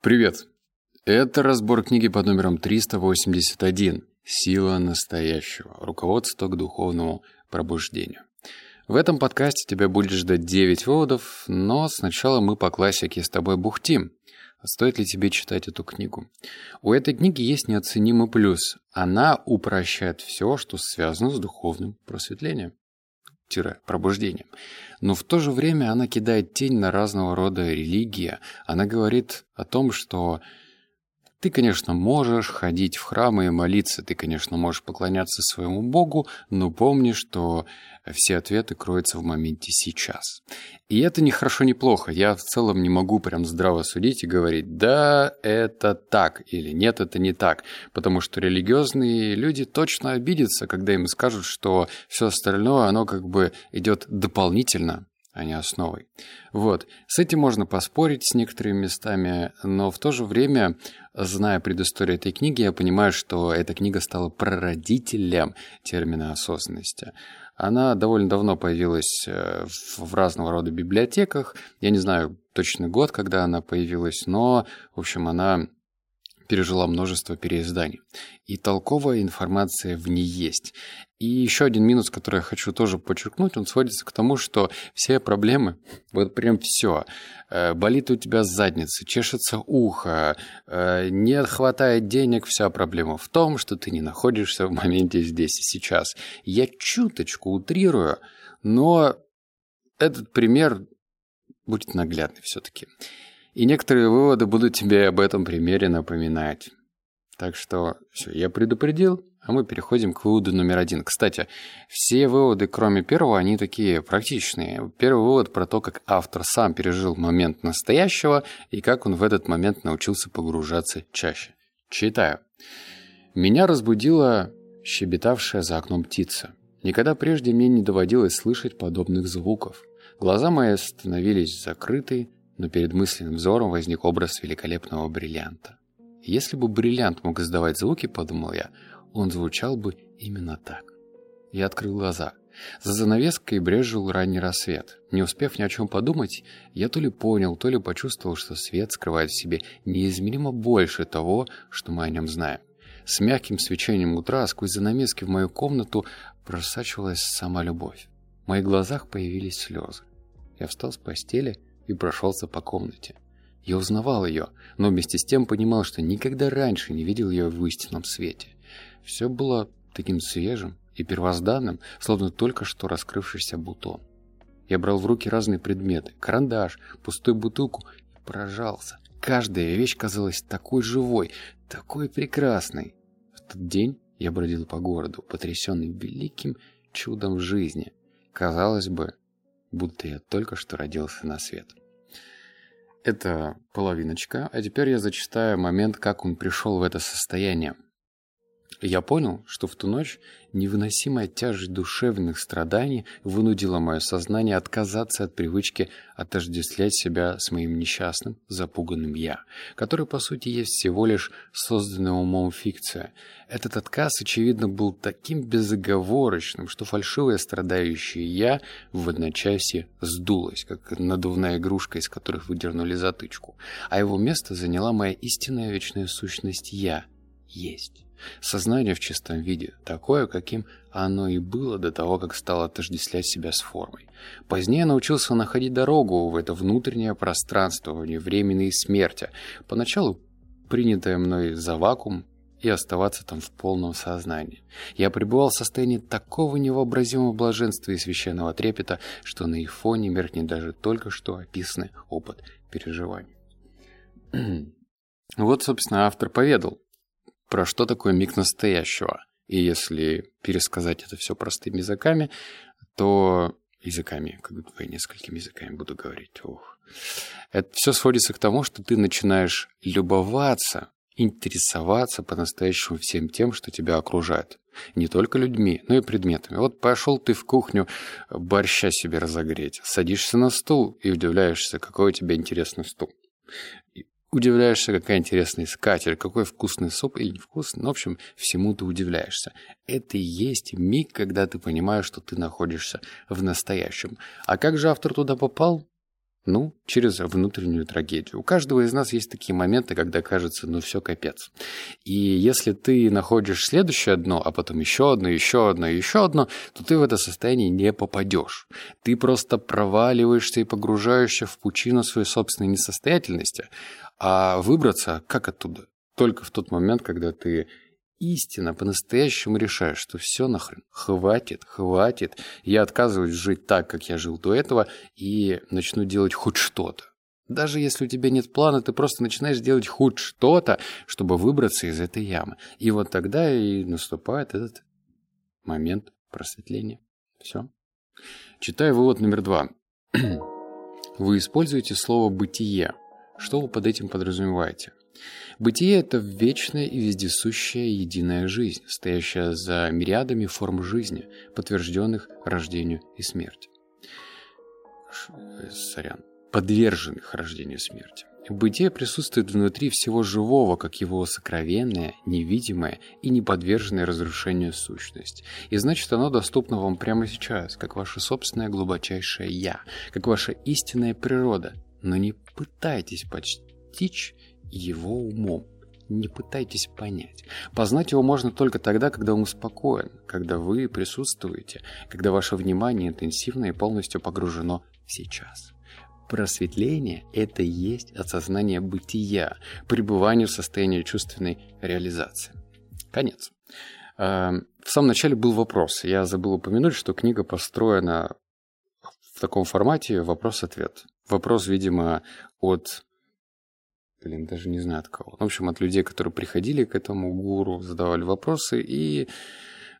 Привет! Это разбор книги под номером 381 «Сила настоящего. Руководство к духовному пробуждению». В этом подкасте тебя будет ждать 9 выводов, но сначала мы по классике с тобой бухтим. Стоит ли тебе читать эту книгу? У этой книги есть неоценимый плюс. Она упрощает все, что связано с духовным просветлением пробуждением. Но в то же время она кидает тень на разного рода религии. Она говорит о том, что ты, конечно, можешь ходить в храмы и молиться, ты, конечно, можешь поклоняться своему Богу, но помни, что все ответы кроются в моменте сейчас. И это не хорошо, не плохо. Я в целом не могу прям здраво судить и говорить, да, это так, или нет, это не так. Потому что религиозные люди точно обидятся, когда им скажут, что все остальное, оно как бы идет дополнительно а не основой. Вот. С этим можно поспорить с некоторыми местами, но в то же время, зная предысторию этой книги, я понимаю, что эта книга стала прародителем термина осознанности. Она довольно давно появилась э, в разного рода библиотеках. Я не знаю точный год, когда она появилась, но, в общем, она пережила множество переизданий. И толковая информация в ней есть. И еще один минус, который я хочу тоже подчеркнуть, он сводится к тому, что все проблемы, вот прям все, э, болит у тебя задница, чешется ухо, э, не хватает денег, вся проблема в том, что ты не находишься в моменте здесь и сейчас. Я чуточку утрирую, но этот пример будет наглядный все-таки. И некоторые выводы будут тебе об этом примере напоминать. Так что все, я предупредил, а мы переходим к выводу номер один. Кстати, все выводы, кроме первого, они такие практичные. Первый вывод про то, как автор сам пережил момент настоящего и как он в этот момент научился погружаться чаще. Читаю. Меня разбудила щебетавшая за окном птица. Никогда прежде мне не доводилось слышать подобных звуков. Глаза мои становились закрыты, но перед мысленным взором возник образ великолепного бриллианта. Если бы бриллиант мог издавать звуки, подумал я, он звучал бы именно так. Я открыл глаза. За занавеской брежил ранний рассвет. Не успев ни о чем подумать, я то ли понял, то ли почувствовал, что свет скрывает в себе неизмеримо больше того, что мы о нем знаем. С мягким свечением утра сквозь занавески в мою комнату просачивалась сама любовь. В моих глазах появились слезы. Я встал с постели и прошелся по комнате. Я узнавал ее, но вместе с тем понимал, что никогда раньше не видел ее в истинном свете. Все было таким свежим и первозданным, словно только что раскрывшийся бутон. Я брал в руки разные предметы, карандаш, пустую бутылку и поражался. Каждая вещь казалась такой живой, такой прекрасной. В тот день я бродил по городу, потрясенный великим чудом жизни. Казалось бы, будто я только что родился на свет. Это половиночка, а теперь я зачитаю момент, как он пришел в это состояние. Я понял, что в ту ночь невыносимая тяжесть душевных страданий вынудила мое сознание отказаться от привычки отождествлять себя с моим несчастным, запуганным «я», который, по сути, есть всего лишь созданная умом фикция. Этот отказ, очевидно, был таким безоговорочным, что фальшивое страдающее «я» в одночасье сдулось, как надувная игрушка, из которых выдернули затычку, а его место заняла моя истинная вечная сущность «я» есть. Сознание в чистом виде, такое, каким оно и было до того, как стало отождествлять себя с формой. Позднее научился находить дорогу в это внутреннее пространство, вне времени смерти, поначалу принятое мной за вакуум, и оставаться там в полном сознании. Я пребывал в состоянии такого невообразимого блаженства и священного трепета, что на их фоне меркнет даже только что описанный опыт переживаний. Вот, собственно, автор поведал, про что такое миг настоящего. И если пересказать это все простыми языками, то языками, как я несколькими языками буду говорить. Ух. Это все сводится к тому, что ты начинаешь любоваться, интересоваться по-настоящему всем тем, что тебя окружает. Не только людьми, но и предметами. Вот пошел ты в кухню борща себе разогреть, садишься на стул и удивляешься, какой у тебя интересный стул. Удивляешься, какая интересная скатерть, какой вкусный суп или невкусный. Ну, в общем, всему ты удивляешься. Это и есть миг, когда ты понимаешь, что ты находишься в настоящем. А как же автор туда попал? Ну, через внутреннюю трагедию. У каждого из нас есть такие моменты, когда кажется, ну все капец. И если ты находишь следующее дно, а потом еще одно, еще одно, еще одно, то ты в это состояние не попадешь. Ты просто проваливаешься и погружаешься в пучину своей собственной несостоятельности. А выбраться как оттуда? Только в тот момент, когда ты истинно, по-настоящему решаешь, что все нахрен, хватит, хватит, я отказываюсь жить так, как я жил до этого, и начну делать хоть что-то. Даже если у тебя нет плана, ты просто начинаешь делать хоть что-то, чтобы выбраться из этой ямы. И вот тогда и наступает этот момент просветления. Все. Читаю вывод номер два. Вы используете слово «бытие». Что вы под этим подразумеваете? Бытие – это вечная и вездесущая единая жизнь, стоящая за мириадами форм жизни, подтвержденных рождению и смерти. Э, сорян. Подверженных рождению и смерти. Бытие присутствует внутри всего живого, как его сокровенная, невидимая и неподверженная разрушению сущность. И значит, оно доступно вам прямо сейчас, как ваше собственное глубочайшее «я», как ваша истинная природа. Но не пытайтесь постичь его умом. Не пытайтесь понять. Познать его можно только тогда, когда он спокоен, когда вы присутствуете, когда ваше внимание интенсивно и полностью погружено в сейчас. Просветление – это и есть осознание бытия, пребывание в состоянии чувственной реализации. Конец. Эм, в самом начале был вопрос. Я забыл упомянуть, что книга построена в таком формате вопрос-ответ. Вопрос, видимо, от блин, даже не знаю от кого. В общем, от людей, которые приходили к этому гуру, задавали вопросы, и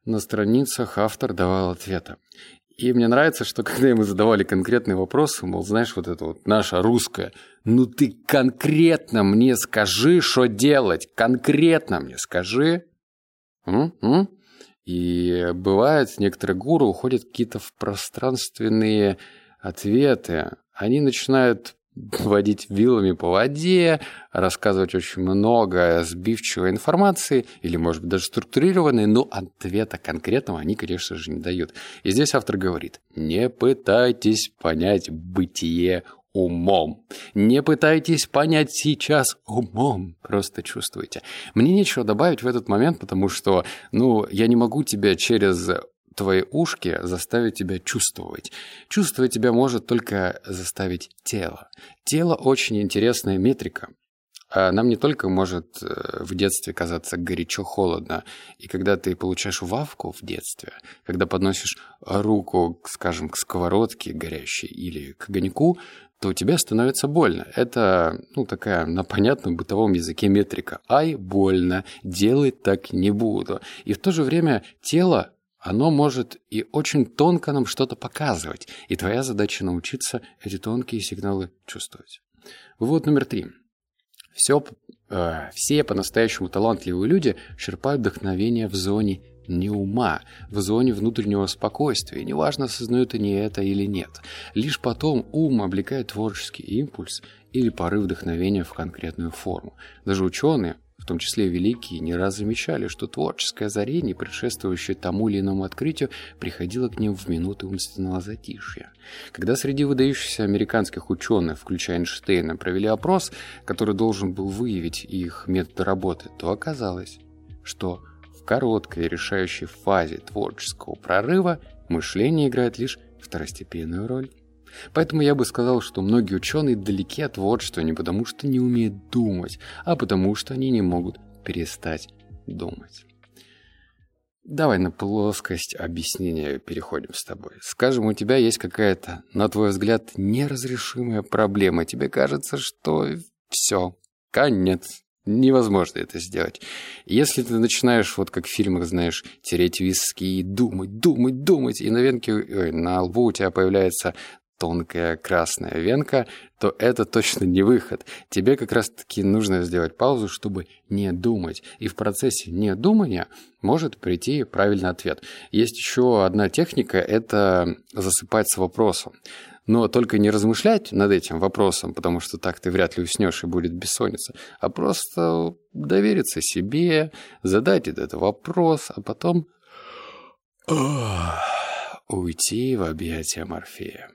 на страницах автор давал ответы. И мне нравится, что когда ему задавали конкретные вопросы, мол, знаешь, вот это вот наша русская, ну ты конкретно мне скажи, что делать, конкретно мне скажи. М-м? И бывает, некоторые гуру уходят какие-то в пространственные ответы. Они начинают водить вилами по воде, рассказывать очень много сбивчивой информации, или, может быть, даже структурированной, но ответа конкретного они, конечно же, не дают. И здесь автор говорит, не пытайтесь понять бытие умом. Не пытайтесь понять сейчас умом, просто чувствуйте. Мне нечего добавить в этот момент, потому что, ну, я не могу тебя через твои ушки заставить тебя чувствовать. Чувствовать тебя может только заставить тело. Тело очень интересная метрика. А нам не только может э, в детстве казаться горячо-холодно, и когда ты получаешь вавку в детстве, когда подносишь руку, скажем, к сковородке горящей или к огоньку, то тебе становится больно. Это, ну, такая на понятном бытовом языке метрика. Ай, больно, делать так не буду. И в то же время тело оно может и очень тонко нам что-то показывать, и твоя задача научиться эти тонкие сигналы чувствовать. Вывод номер три. Все, э, все по-настоящему талантливые люди черпают вдохновение в зоне не ума, в зоне внутреннего спокойствия, неважно, осознают они это или нет. Лишь потом ум облекает творческий импульс или порыв вдохновения в конкретную форму. Даже ученые, том числе великие, не раз замечали, что творческое озарение, предшествующее тому или иному открытию, приходило к ним в минуты умственного затишья. Когда среди выдающихся американских ученых, включая Эйнштейна, провели опрос, который должен был выявить их методы работы, то оказалось, что в короткой решающей фазе творческого прорыва мышление играет лишь второстепенную роль. Поэтому я бы сказал, что многие ученые далеки от творчества не потому, что не умеют думать, а потому, что они не могут перестать думать. Давай на плоскость объяснения переходим с тобой. Скажем, у тебя есть какая-то, на твой взгляд, неразрешимая проблема. Тебе кажется, что все, конец, невозможно это сделать. Если ты начинаешь, вот как в фильмах, знаешь, тереть виски и думать, думать, думать, и на венке, ой, на лбу у тебя появляется тонкая красная венка, то это точно не выход. Тебе как раз-таки нужно сделать паузу, чтобы не думать. И в процессе недумания может прийти правильный ответ. Есть еще одна техника – это засыпать с вопросом. Но только не размышлять над этим вопросом, потому что так ты вряд ли уснешь и будет бессонница, а просто довериться себе, задать этот вопрос, а потом уйти в объятия Морфея.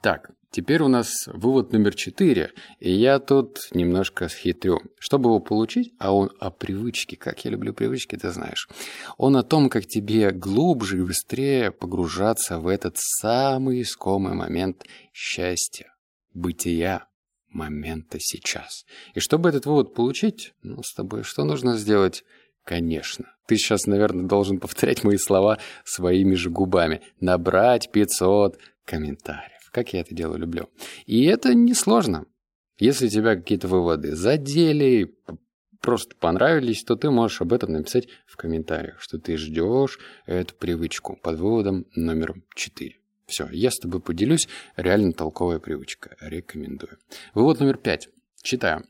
Так, Теперь у нас вывод номер четыре, и я тут немножко схитрю. Чтобы его получить, а он о привычке, как я люблю привычки, ты знаешь. Он о том, как тебе глубже и быстрее погружаться в этот самый искомый момент счастья, бытия, момента сейчас. И чтобы этот вывод получить, ну, с тобой что нужно сделать? Конечно. Ты сейчас, наверное, должен повторять мои слова своими же губами. Набрать 500 комментариев как я это дело люблю. И это несложно. Если тебя какие-то выводы задели, просто понравились, то ты можешь об этом написать в комментариях, что ты ждешь эту привычку под выводом номером 4. Все, я с тобой поделюсь. Реально толковая привычка. Рекомендую. Вывод номер 5. Читаю.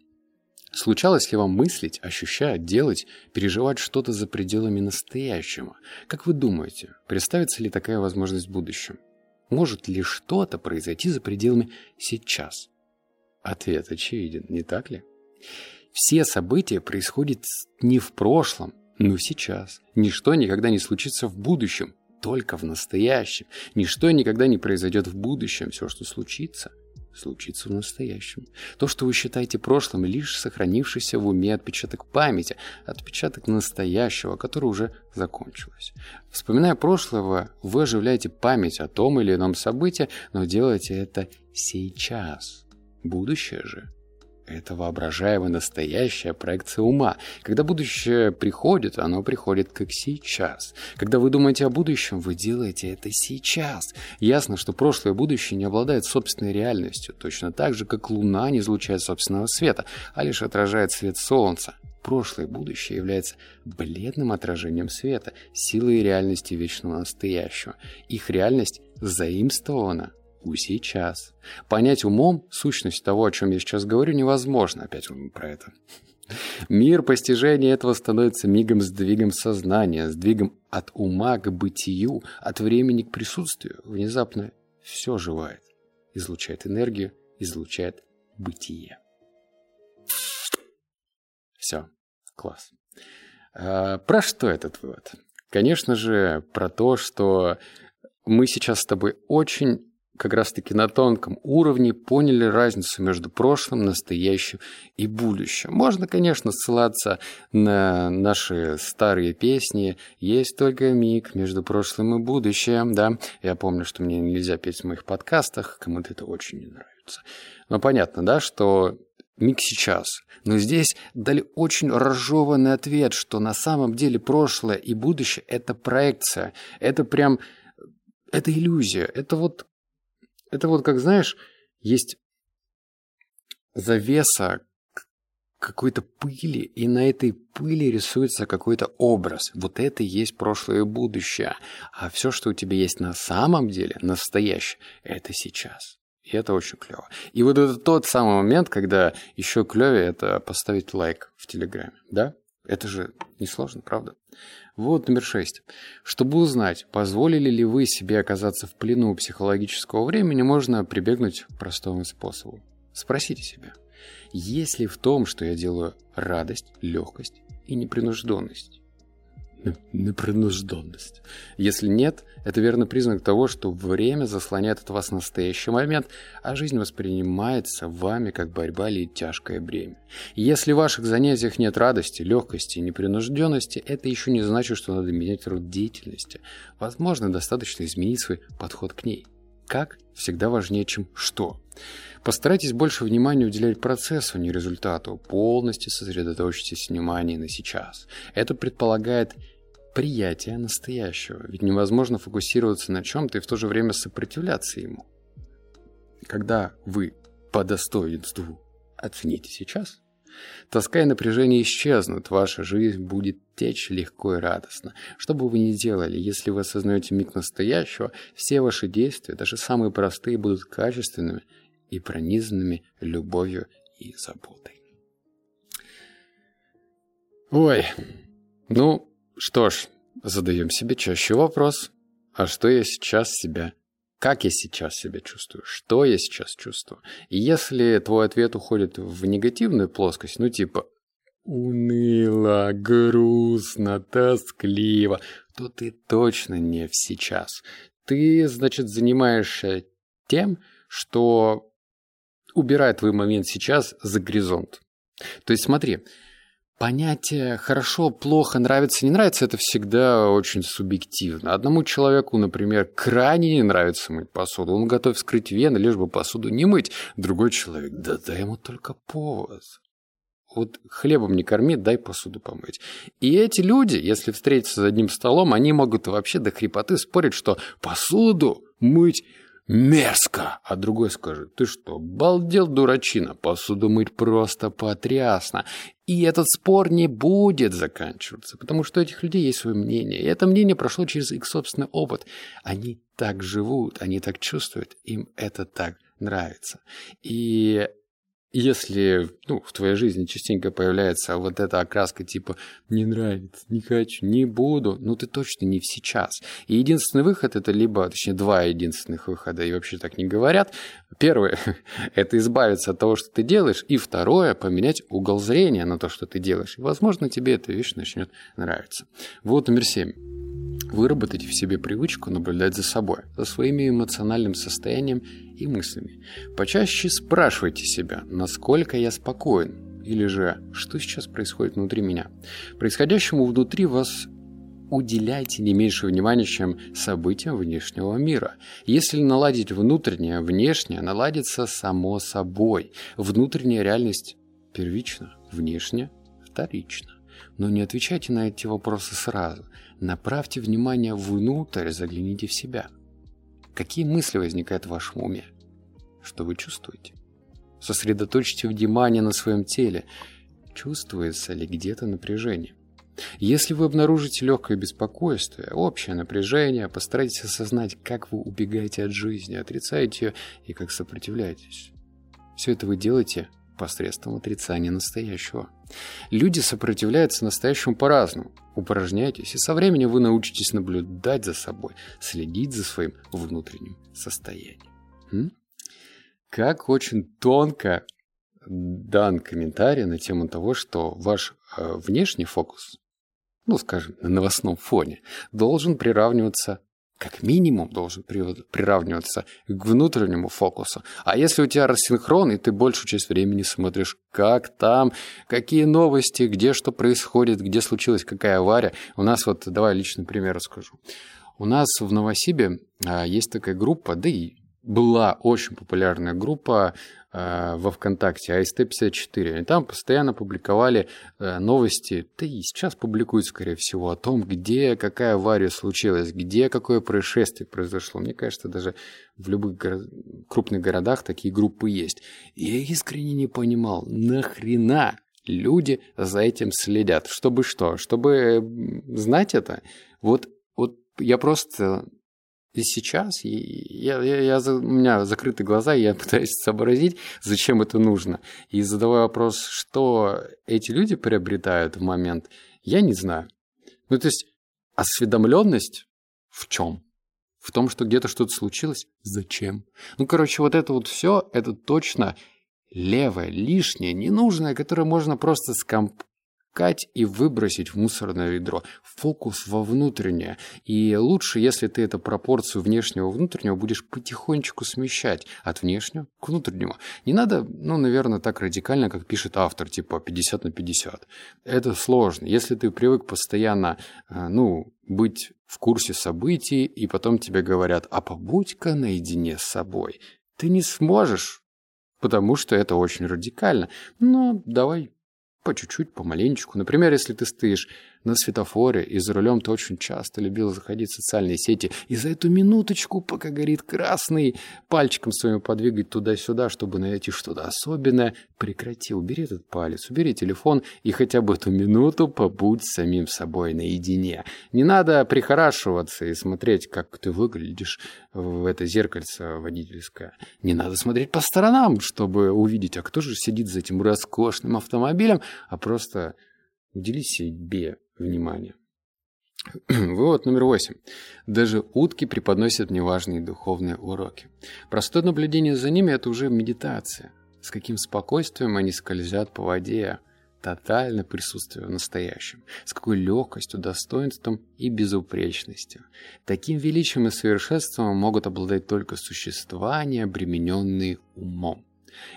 Случалось ли вам мыслить, ощущать, делать, переживать что-то за пределами настоящего? Как вы думаете, представится ли такая возможность в будущем? Может ли что-то произойти за пределами сейчас? Ответ очевиден, не так ли? Все события происходят не в прошлом, но сейчас. Ничто никогда не случится в будущем, только в настоящем. Ничто никогда не произойдет в будущем. Все, что случится, случится в настоящем. То, что вы считаете прошлым, лишь сохранившийся в уме отпечаток памяти, отпечаток настоящего, который уже закончилось. Вспоминая прошлого, вы оживляете память о том или ином событии, но делаете это сейчас. Будущее же это воображаемая настоящая проекция ума. Когда будущее приходит, оно приходит как сейчас. Когда вы думаете о будущем, вы делаете это сейчас. Ясно, что прошлое и будущее не обладают собственной реальностью, точно так же, как Луна не излучает собственного света, а лишь отражает свет Солнца. Прошлое и будущее являются бледным отражением света, силы и реальности вечного настоящего. Их реальность заимствована у сейчас. Понять умом сущность того, о чем я сейчас говорю, невозможно. Опять про это. Мир постижения этого становится мигом сдвигом сознания, сдвигом от ума к бытию, от времени к присутствию. Внезапно все живает, излучает энергию, излучает бытие. Все, класс. А, про что этот вывод? Конечно же, про то, что мы сейчас с тобой очень как раз-таки на тонком уровне поняли разницу между прошлым, настоящим и будущим. Можно, конечно, ссылаться на наши старые песни «Есть только миг между прошлым и будущим», да. Я помню, что мне нельзя петь в моих подкастах, кому-то это очень не нравится. Но понятно, да, что миг сейчас. Но здесь дали очень разжеванный ответ, что на самом деле прошлое и будущее – это проекция. Это прям это иллюзия. Это вот это вот как, знаешь, есть завеса какой-то пыли, и на этой пыли рисуется какой-то образ. Вот это и есть прошлое и будущее. А все, что у тебя есть на самом деле, настоящее, это сейчас. И это очень клево. И вот это тот самый момент, когда еще клевее это поставить лайк в Телеграме, да? Это же несложно, правда? Вот номер шесть. Чтобы узнать, позволили ли вы себе оказаться в плену психологического времени, можно прибегнуть к простому способу. Спросите себя, есть ли в том, что я делаю, радость, легкость и непринужденность? Непринужденность. Если нет, это верный признак того, что время заслоняет от вас настоящий момент, а жизнь воспринимается вами как борьба или тяжкое бремя. если в ваших занятиях нет радости, легкости и непринужденности, это еще не значит, что надо менять род деятельности. Возможно, достаточно изменить свой подход к ней. Как всегда важнее, чем что. Постарайтесь больше внимания уделять процессу, не результату. Полностью сосредоточьтесь внимание на сейчас. Это предполагает приятие настоящего, ведь невозможно фокусироваться на чем-то и в то же время сопротивляться ему. Когда вы по достоинству оцените сейчас, тоска и напряжение исчезнут, ваша жизнь будет течь легко и радостно. Что бы вы ни делали, если вы осознаете миг настоящего, все ваши действия, даже самые простые, будут качественными и пронизанными любовью и заботой. Ой, ну, что ж, задаем себе чаще вопрос. А что я сейчас себя... Как я сейчас себя чувствую? Что я сейчас чувствую? И если твой ответ уходит в негативную плоскость, ну типа уныло, грустно, тоскливо, то ты точно не в сейчас. Ты, значит, занимаешься тем, что убирает твой момент сейчас за горизонт. То есть смотри, понятие хорошо, плохо, нравится, не нравится, это всегда очень субъективно. Одному человеку, например, крайне не нравится мыть посуду. Он готов вскрыть вены, лишь бы посуду не мыть. Другой человек, да дай ему только повод. Вот хлебом не корми, дай посуду помыть. И эти люди, если встретятся за одним столом, они могут вообще до хрипоты спорить, что посуду мыть мерзко. А другой скажет, ты что, балдел дурачина, посуду мыть просто потрясно. И этот спор не будет заканчиваться, потому что у этих людей есть свое мнение. И это мнение прошло через их собственный опыт. Они так живут, они так чувствуют, им это так нравится. И если ну, в твоей жизни частенько появляется вот эта окраска типа «не нравится, не хочу, не буду», ну ты точно не сейчас. И единственный выход это либо, точнее два единственных выхода, и вообще так не говорят. Первое – это избавиться от того, что ты делаешь, и второе – поменять угол зрения на то, что ты делаешь. И, возможно, тебе эта вещь начнет нравиться. Вот номер семь. Выработайте в себе привычку наблюдать за собой, за своими эмоциональным состоянием и мыслями. Почаще спрашивайте себя, насколько я спокоен, или же, что сейчас происходит внутри меня. Происходящему внутри вас уделяйте не меньше внимания, чем событиям внешнего мира. Если наладить внутреннее, внешнее наладится само собой. Внутренняя реальность первична, внешняя вторична. Но не отвечайте на эти вопросы сразу. Направьте внимание внутрь, загляните в себя. Какие мысли возникают в вашем уме? Что вы чувствуете? Сосредоточьте внимание на своем теле. Чувствуется ли где-то напряжение? Если вы обнаружите легкое беспокойство, общее напряжение, постарайтесь осознать, как вы убегаете от жизни, отрицаете ее и как сопротивляетесь. Все это вы делаете посредством отрицания настоящего. Люди сопротивляются настоящему по-разному. Упражняйтесь, и со временем вы научитесь наблюдать за собой, следить за своим внутренним состоянием. М? Как очень тонко дан комментарий на тему того, что ваш э, внешний фокус, ну, скажем, на новостном фоне, должен приравниваться как минимум должен приравниваться к внутреннему фокусу. А если у тебя рассинхрон, и ты большую часть времени смотришь, как там, какие новости, где что происходит, где случилась какая авария. У нас вот, давай личный пример расскажу. У нас в Новосибе а, есть такая группа, да и была очень популярная группа э, во ВКонтакте, АСТ-54. И там постоянно публиковали э, новости, да и сейчас публикуют, скорее всего, о том, где какая авария случилась, где какое происшествие произошло. Мне кажется, даже в любых горо- крупных городах такие группы есть. Я искренне не понимал, нахрена люди за этим следят? Чтобы что? Чтобы знать это? Вот, вот я просто и сейчас я, я, я, у меня закрыты глаза, и я пытаюсь сообразить, зачем это нужно. И задавая вопрос, что эти люди приобретают в момент, я не знаю. Ну, то есть, осведомленность в чем? В том, что где-то что-то случилось? Зачем? Ну, короче, вот это вот все, это точно левое, лишнее, ненужное, которое можно просто скомп искать и выбросить в мусорное ведро. Фокус во внутреннее. И лучше, если ты эту пропорцию внешнего-внутреннего будешь потихонечку смещать от внешнего к внутреннему. Не надо, ну, наверное, так радикально, как пишет автор, типа 50 на 50. Это сложно. Если ты привык постоянно, э, ну, быть в курсе событий, и потом тебе говорят, а побудь-ка наедине с собой. Ты не сможешь, потому что это очень радикально. Но давай по чуть-чуть, помаленечку. Например, если ты стоишь на светофоре и за рулем ты очень часто любил заходить в социальные сети, и за эту минуточку, пока горит красный, пальчиком своим подвигать туда-сюда, чтобы найти что-то особенное, прекрати, убери этот палец, убери телефон и хотя бы эту минуту побудь самим собой наедине. Не надо прихорашиваться и смотреть, как ты выглядишь в это зеркальце водительское. Не надо смотреть по сторонам, чтобы увидеть, а кто же сидит за этим роскошным автомобилем, а просто удели себе внимание. Вывод номер восемь. Даже утки преподносят мне важные духовные уроки. Простое наблюдение за ними – это уже медитация. С каким спокойствием они скользят по воде, тотальное присутствие в настоящем, с какой легкостью, достоинством и безупречностью. Таким величием и совершенством могут обладать только существа, не обремененные умом.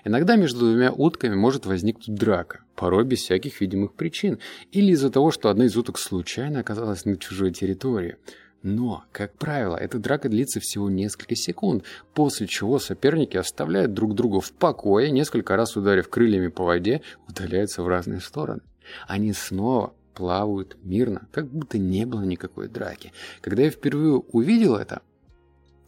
Иногда между двумя утками может возникнуть драка, порой без всяких видимых причин, или из-за того, что одна из уток случайно оказалась на чужой территории. Но, как правило, эта драка длится всего несколько секунд, после чего соперники оставляют друг друга в покое, несколько раз ударив крыльями по воде, удаляются в разные стороны. Они снова плавают мирно, как будто не было никакой драки. Когда я впервые увидел это,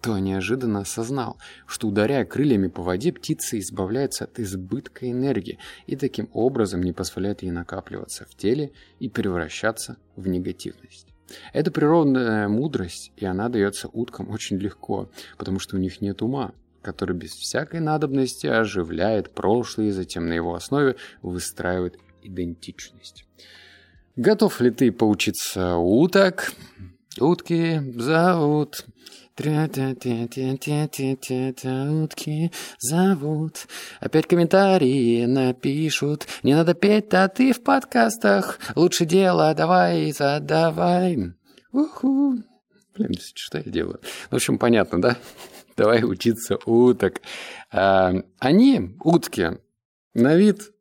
то неожиданно осознал, что ударяя крыльями по воде, птица избавляется от избытка энергии и таким образом не позволяет ей накапливаться в теле и превращаться в негативность. Это природная мудрость, и она дается уткам очень легко, потому что у них нет ума, который без всякой надобности оживляет прошлое и затем на его основе выстраивает идентичность. Готов ли ты поучиться уток? Утки зовут Утки зовут. Опять комментарии напишут. Не надо петь, а ты в подкастах. Лучше дело давай задавай. Уху. Блин, что я делаю? В общем, понятно, да? Давай учиться уток. Они, утки, на вид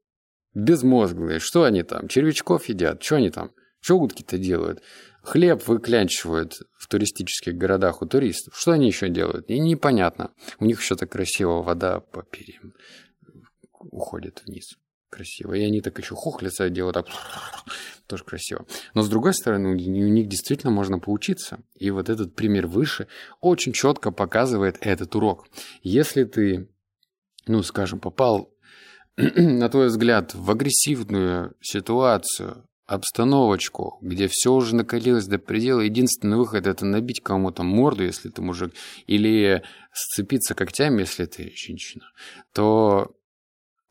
безмозглые. Что они там? Червячков едят? Что они там? Что утки-то делают? Хлеб выклянчивают в туристических городах у туристов. Что они еще делают? И непонятно. У них еще так красиво вода по перьям уходит вниз. Красиво. И они так еще хохлятся, делают так. Тоже красиво. Но с другой стороны, у них действительно можно поучиться. И вот этот пример выше очень четко показывает этот урок. Если ты, ну, скажем, попал на твой взгляд, в агрессивную ситуацию, обстановочку, где все уже накалилось до предела, единственный выход это набить кому-то морду, если ты мужик, или сцепиться когтями, если ты женщина, то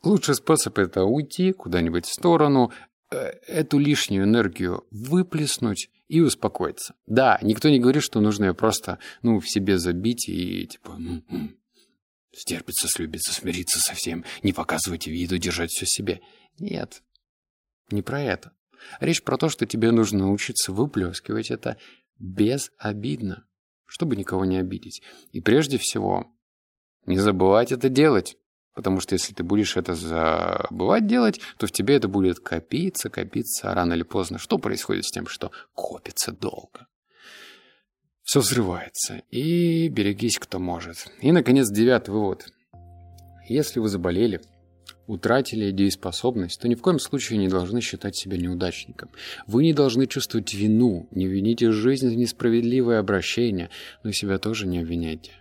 лучший способ это уйти куда-нибудь в сторону, э, эту лишнюю энергию выплеснуть и успокоиться. Да, никто не говорит, что нужно ее просто ну, в себе забить и типа стерпиться, слюбиться, смириться со всем, не показывать виду, держать все себе. Нет, не про это. Речь про то, что тебе нужно научиться выплескивать это безобидно, чтобы никого не обидеть. И прежде всего, не забывать это делать. Потому что если ты будешь это забывать делать, то в тебе это будет копиться, копиться, а рано или поздно что происходит с тем, что копится долго? Все взрывается. И берегись, кто может. И, наконец, девятый вывод. Если вы заболели, утратили дееспособность, то ни в коем случае не должны считать себя неудачником. Вы не должны чувствовать вину, не вините жизнь за несправедливое обращение, но и себя тоже не обвиняйте.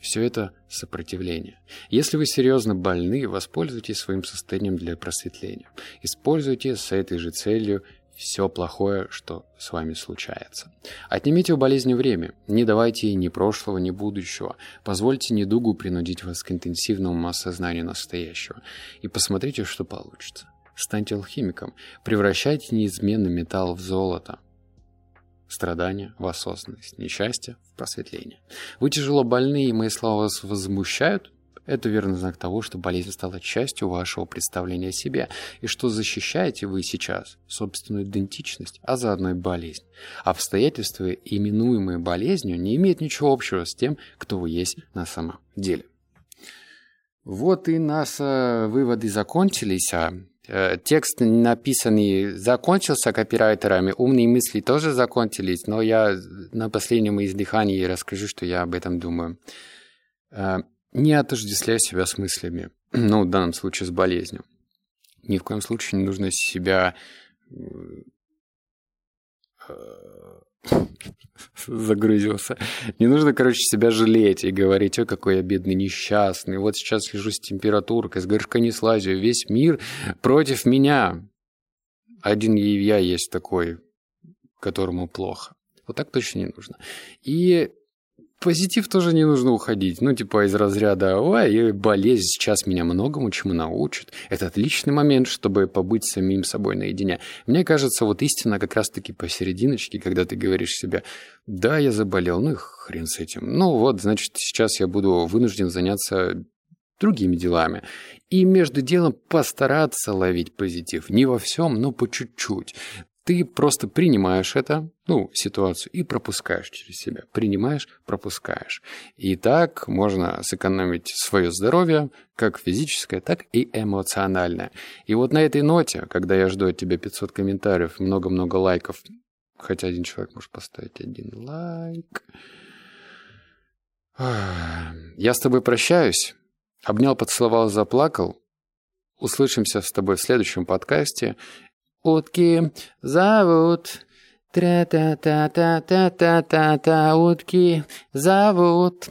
Все это сопротивление. Если вы серьезно больны, воспользуйтесь своим состоянием для просветления. Используйте с этой же целью все плохое, что с вами случается. Отнимите у болезни время, не давайте ей ни прошлого, ни будущего. Позвольте недугу принудить вас к интенсивному осознанию настоящего. И посмотрите, что получится. Станьте алхимиком, превращайте неизменный металл в золото. Страдания в осознанность, несчастье в просветление. Вы тяжело больны, и мои слова вас возмущают? Это верный знак того, что болезнь стала частью вашего представления о себе, и что защищаете вы сейчас собственную идентичность, а заодно и болезнь. Обстоятельства, именуемые болезнью, не имеют ничего общего с тем, кто вы есть на самом деле. Вот и наши выводы закончились. А э, текст, написанный, закончился копирайтерами, умные мысли тоже закончились, но я на последнем издыхании расскажу, что я об этом думаю. Не отождествляй себя с мыслями, ну, в данном случае с болезнью. Ни в коем случае не нужно себя э, загрузился. Не нужно, короче, себя жалеть и говорить, ой, какой я бедный, несчастный. Вот сейчас лежу с температуркой, с горшка не слазю. Весь мир против меня. Один я есть такой, которому плохо. Вот так точно не нужно. И позитив тоже не нужно уходить. Ну, типа из разряда «Ой, болезнь сейчас меня многому чему научит». Это отличный момент, чтобы побыть самим собой наедине. Мне кажется, вот истина как раз-таки посерединочке, когда ты говоришь себе «Да, я заболел, ну и хрен с этим». Ну вот, значит, сейчас я буду вынужден заняться другими делами. И между делом постараться ловить позитив. Не во всем, но по чуть-чуть. Ты просто принимаешь это, ну, ситуацию, и пропускаешь через себя. Принимаешь, пропускаешь. И так можно сэкономить свое здоровье, как физическое, так и эмоциональное. И вот на этой ноте, когда я жду от тебя 500 комментариев, много-много лайков, хотя один человек может поставить один лайк, я с тобой прощаюсь. Обнял, поцеловал, заплакал. Услышимся с тобой в следующем подкасте. Утки зовут. Тра-та-та-та-та-та-та-та. Утки зовут.